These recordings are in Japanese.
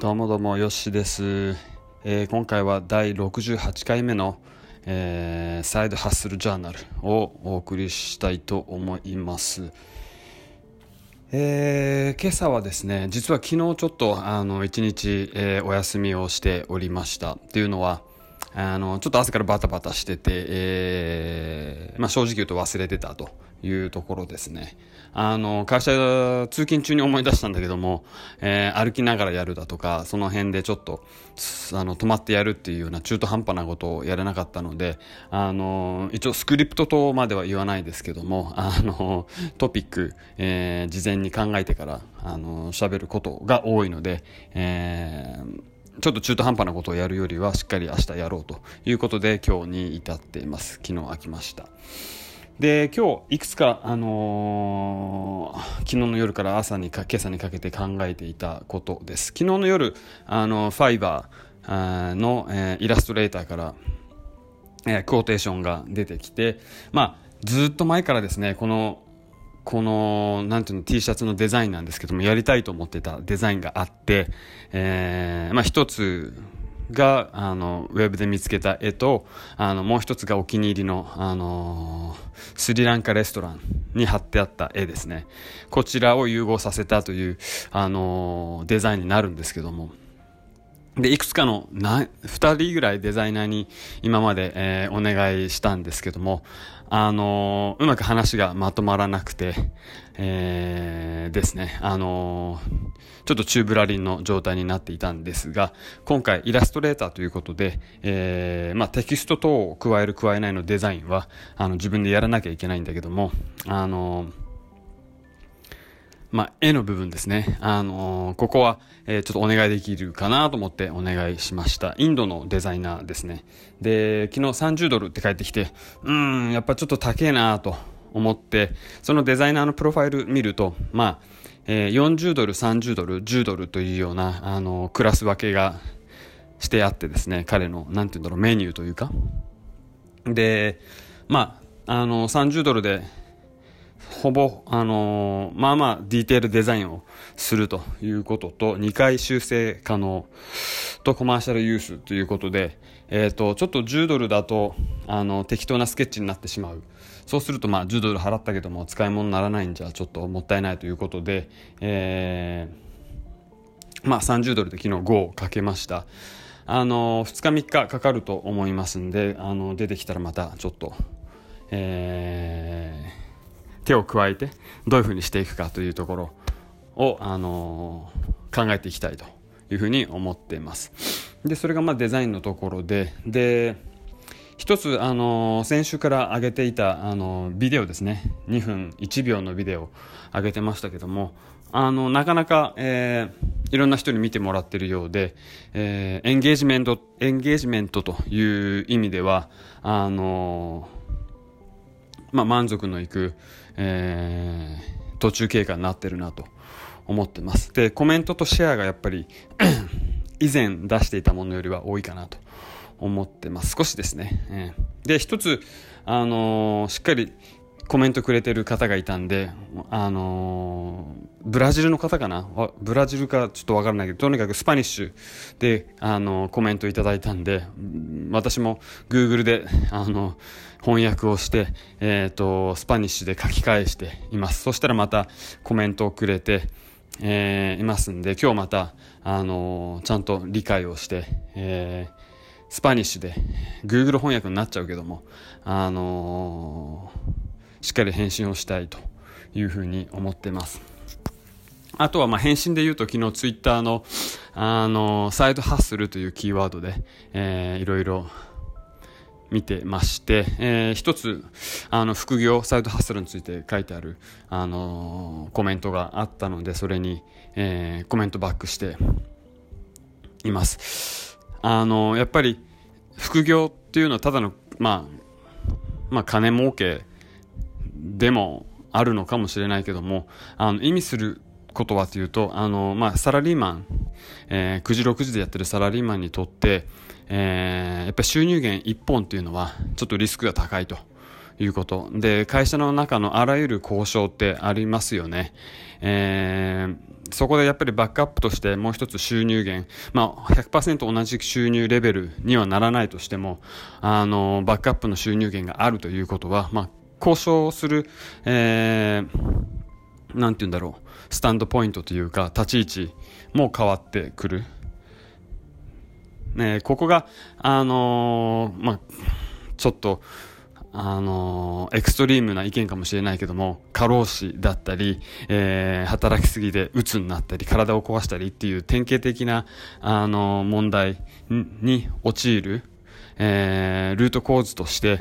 どうもどうもよしです、えー、今回は第68回目の、えー、サイドハッスルジャーナルをお送りしたいと思います、えー、今朝はですね実は昨日ちょっとあの一日、え、お休みをしておりました。っていうのはあのちょっと朝からバタバタしてて、えまあ、正直言うと忘れてたと。いうところですね。あの、会社通勤中に思い出したんだけども、えー、歩きながらやるだとか、その辺でちょっと、あの、止まってやるっていうような中途半端なことをやれなかったので、あの、一応スクリプトとまでは言わないですけども、あの、トピック、えー、事前に考えてから、あの、喋ることが多いので、えー、ちょっと中途半端なことをやるよりはしっかり明日やろうということで今日に至っています。昨日飽きました。で今日いくつか、あのー、昨日の夜から朝にか今朝にかけて考えていたことです。昨日の夜あのファイバーの、えー、イラストレーターから、えー、クォーテーションが出てきて、まあ、ずっと前からですねこのこの、なんていうの、T シャツのデザインなんですけども、やりたいと思ってたデザインがあって、えー、まあ一つ、があのウェブで見つけた絵とあのもう一つがお気に入りの、あのスリランカレストランに貼ってあった絵ですね。こちらを融合させたという、あのデザインになるんですけども。でいくつかのな2人ぐらいデザイナーに今まで、えー、お願いしたんですけどもあのー、うまく話がまとまらなくて、えー、ですね、あのー、ちょっとチューブラリンの状態になっていたんですが、今回イラストレーターということで、えー、まあ、テキスト等を加える加えないのデザインは、あの、自分でやらなきゃいけないんだけども、あのーまあ、絵の部分ですね。あのー、ここは、えー、ちょっとお願いできるかなと思ってお願いしました。インドのデザイナーですね。で、昨日30ドルって帰ってきて、うん、やっぱちょっと高えなと思って、そのデザイナーのプロファイル見ると、まあ、えー、40ドル、30ドル、10ドルというような、あのクラス分けがしてあってですね、彼の、なんて言うんだろう、メニューというか。で、まあ、あの30ドルで、ほぼ、あのー、まあまあディテールデザインをするということと、2回修正可能とコマーシャルユースということで、えっ、ー、と、ちょっと10ドルだと、あの、適当なスケッチになってしまう。そうすると、まあ、10ドル払ったけども、使い物にならないんじゃ、ちょっともったいないということで、えー、まあ、30ドルで昨日5をかけました。あの、2日3日かかると思いますんで、あの、出てきたらまたちょっと、えー、手を加えてどういうふうにしていくかというところを、あのー、考えていきたいというふうに思っています。でそれがまあデザインのところでで一つ、あのー、先週から上げていた、あのー、ビデオですね2分1秒のビデオを上げてましたけどもあのなかなか、えー、いろんな人に見てもらっているようで、えー、エンゲージメントエンゲージメントという意味ではあのまあ、満足のいく、えー、途中経過になってるなと思ってます。で、コメントとシェアがやっぱり 以前出していたものよりは多いかなと思ってます。少しですね。えー、で、一つ、あのー、しっかりコメントくれてる方がいたんで、あのー、ブラジルの方かな？ブラジルかちょっとわからないけど、とにかく Spanish で、あのー、コメントいただいたんで、私も Google で、あのー、翻訳をして、えっ、と、 Spanish で書き返しています。そしたらまたコメントをくれて、えいますんで、今日また、あのちゃんと理解をして、えスパニッシュで Google 翻訳になっちゃうけども、あのーしっかり返信をしたいというふうに思ってます。あとはまあ返信で言うと昨日ツイッターのあのサイドハッスルというキーワードで、えー、いろいろ見てまして、えー、一つあの副業サイドハッスルについて書いてある、あのー、コメントがあったのでそれに、えー、コメントバックしています。あのー、やっぱり副業っていうのはただの、まあ、まあ金儲けでもあるのかもしれないけども、あの、意味することはというと、あの、まあ、サラリーマン、えー、9時6時でやってるサラリーマンにとって、えー、やっぱり収入源1本っていうのは、ちょっとリスクが高いということ。で、会社の中のあらゆる交渉ってありますよね。えー、そこでやっぱりバックアップとしてもう一つ収入源、まあ100%同じ収入レベルにはならないとしても、あの、バックアップの収入源があるということは、まあ、交渉する、えー、なんて言うんだろう、スタンドポイントというか、立ち位置も変わってくる。ね、ここが、あのー、まあ、ちょっと、あのー、エクストリームな意見かもしれないけども、過労死だったり、えー、働きすぎで鬱になったり、体を壊したりっていう典型的な、あのー、問題に陥る、えー、ルート構図として、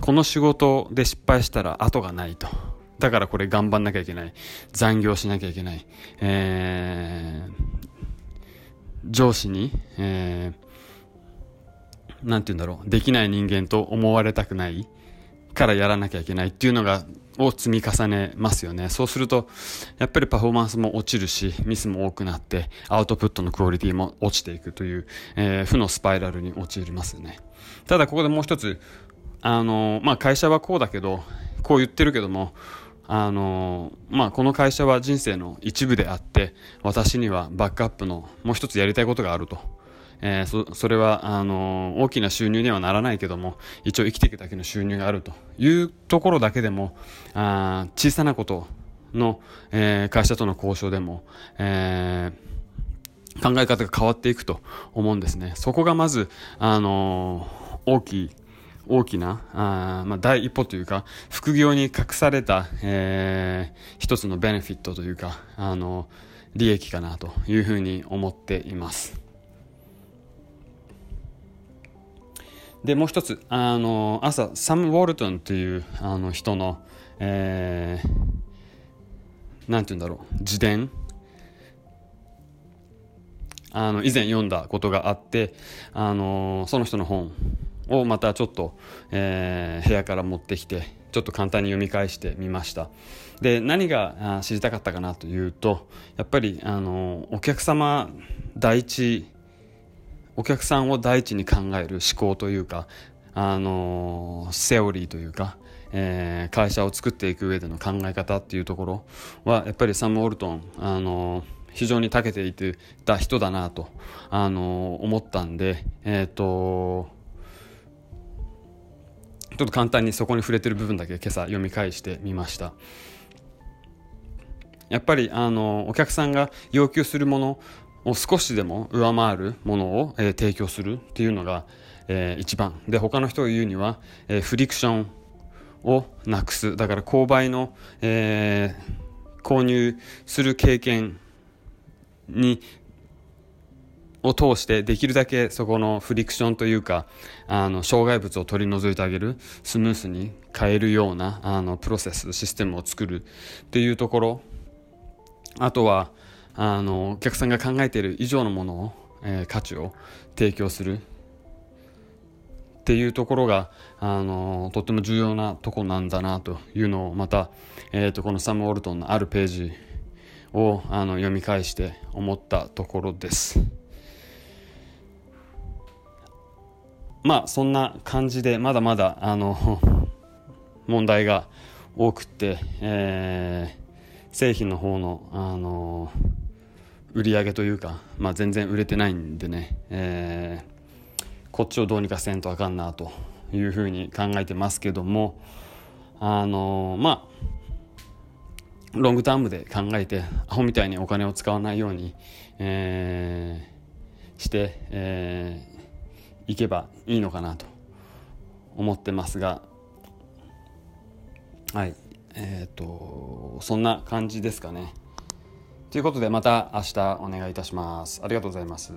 この仕事で失敗したら後がないと。だからこれ頑張んなきゃいけない。残業しなきゃいけない。えー、上司に、えー、て言うんだろう。できない人間と思われたくないからやらなきゃいけないっていうのが、を積み重ねますよね。そうすると、やっぱりパフォーマンスも落ちるし、ミスも多くなって、アウトプットのクオリティも落ちていくという、えー、負のスパイラルに陥りますよね。ただここでもう一つ、あの、まあ、会社はこうだけど、こう言ってるけども、あの、まあ、この会社は人生の一部であって、私にはバックアップのもう一つやりたいことがあると。えー、そそれはあの大きな収入にはならないけども一応生きていくだけの収入があるというところだけでもあ小さなことの、えー、会社との交渉でも、えー、考え方が変わっていくと思うんですね。そこがまず、あの大きい大きなあ、まあ、第一歩というか副業に隠された、えー、一つのベネフィットというかあの利益かなというふうに思っています。でもう一つあの朝サム・ウォルトンというあの人の、えー、なんて言うんだろう自伝あの以前読んだことがあってあのその人の本をまたちょっと、えー、部屋から持ってきてちょっと簡単に読み返してみました。で何が知りたかったかなというとやっぱりあのお客様第一お客さんを第一に考える思考というかあのセオリーというか、えー、会社を作っていく上での考え方っていうところはやっぱりサム・オルトンあの非常に長けていてた人だなとあの思ったんでえっ、ー、とちょっと簡単にそこに触れてる部分だけ今朝読み返してみました。やっぱりあのお客さんが要求するものを少しでも上回るものを、えー、提供するっていうのが、えー、一番。で他の人が言うには、えー、フリクションをなくす。だから購買の、えー、購入する経験にを通してできるだけそこのフリクションというかあの障害物を取り除いてあげるスムースに変えるようなあのプロセスシステムを作るっていうところあとはあのお客さんが考えている以上のものを、えー、価値を提供するっていうところがあのとっても重要なとこなんだなというのをまた、えーと、このサム・オルトンのあるページをあの読み返して思ったところです。まあそんな感じでまだまだあの 問題が多くて、えー、製品の方のあの売り上げというか、まあ、全然売れてないんでね、えー、こっちをどうにかせんとあかんなというふうに考えてますけどもあのまあロングタームで考えてアホみたいにお金を使わないように、えー、して、えー、いけばいいのかなと思ってますがはいえっ、ー、とそんな感じですかね。ということでまた明日お願いいたします。ありがとうございます。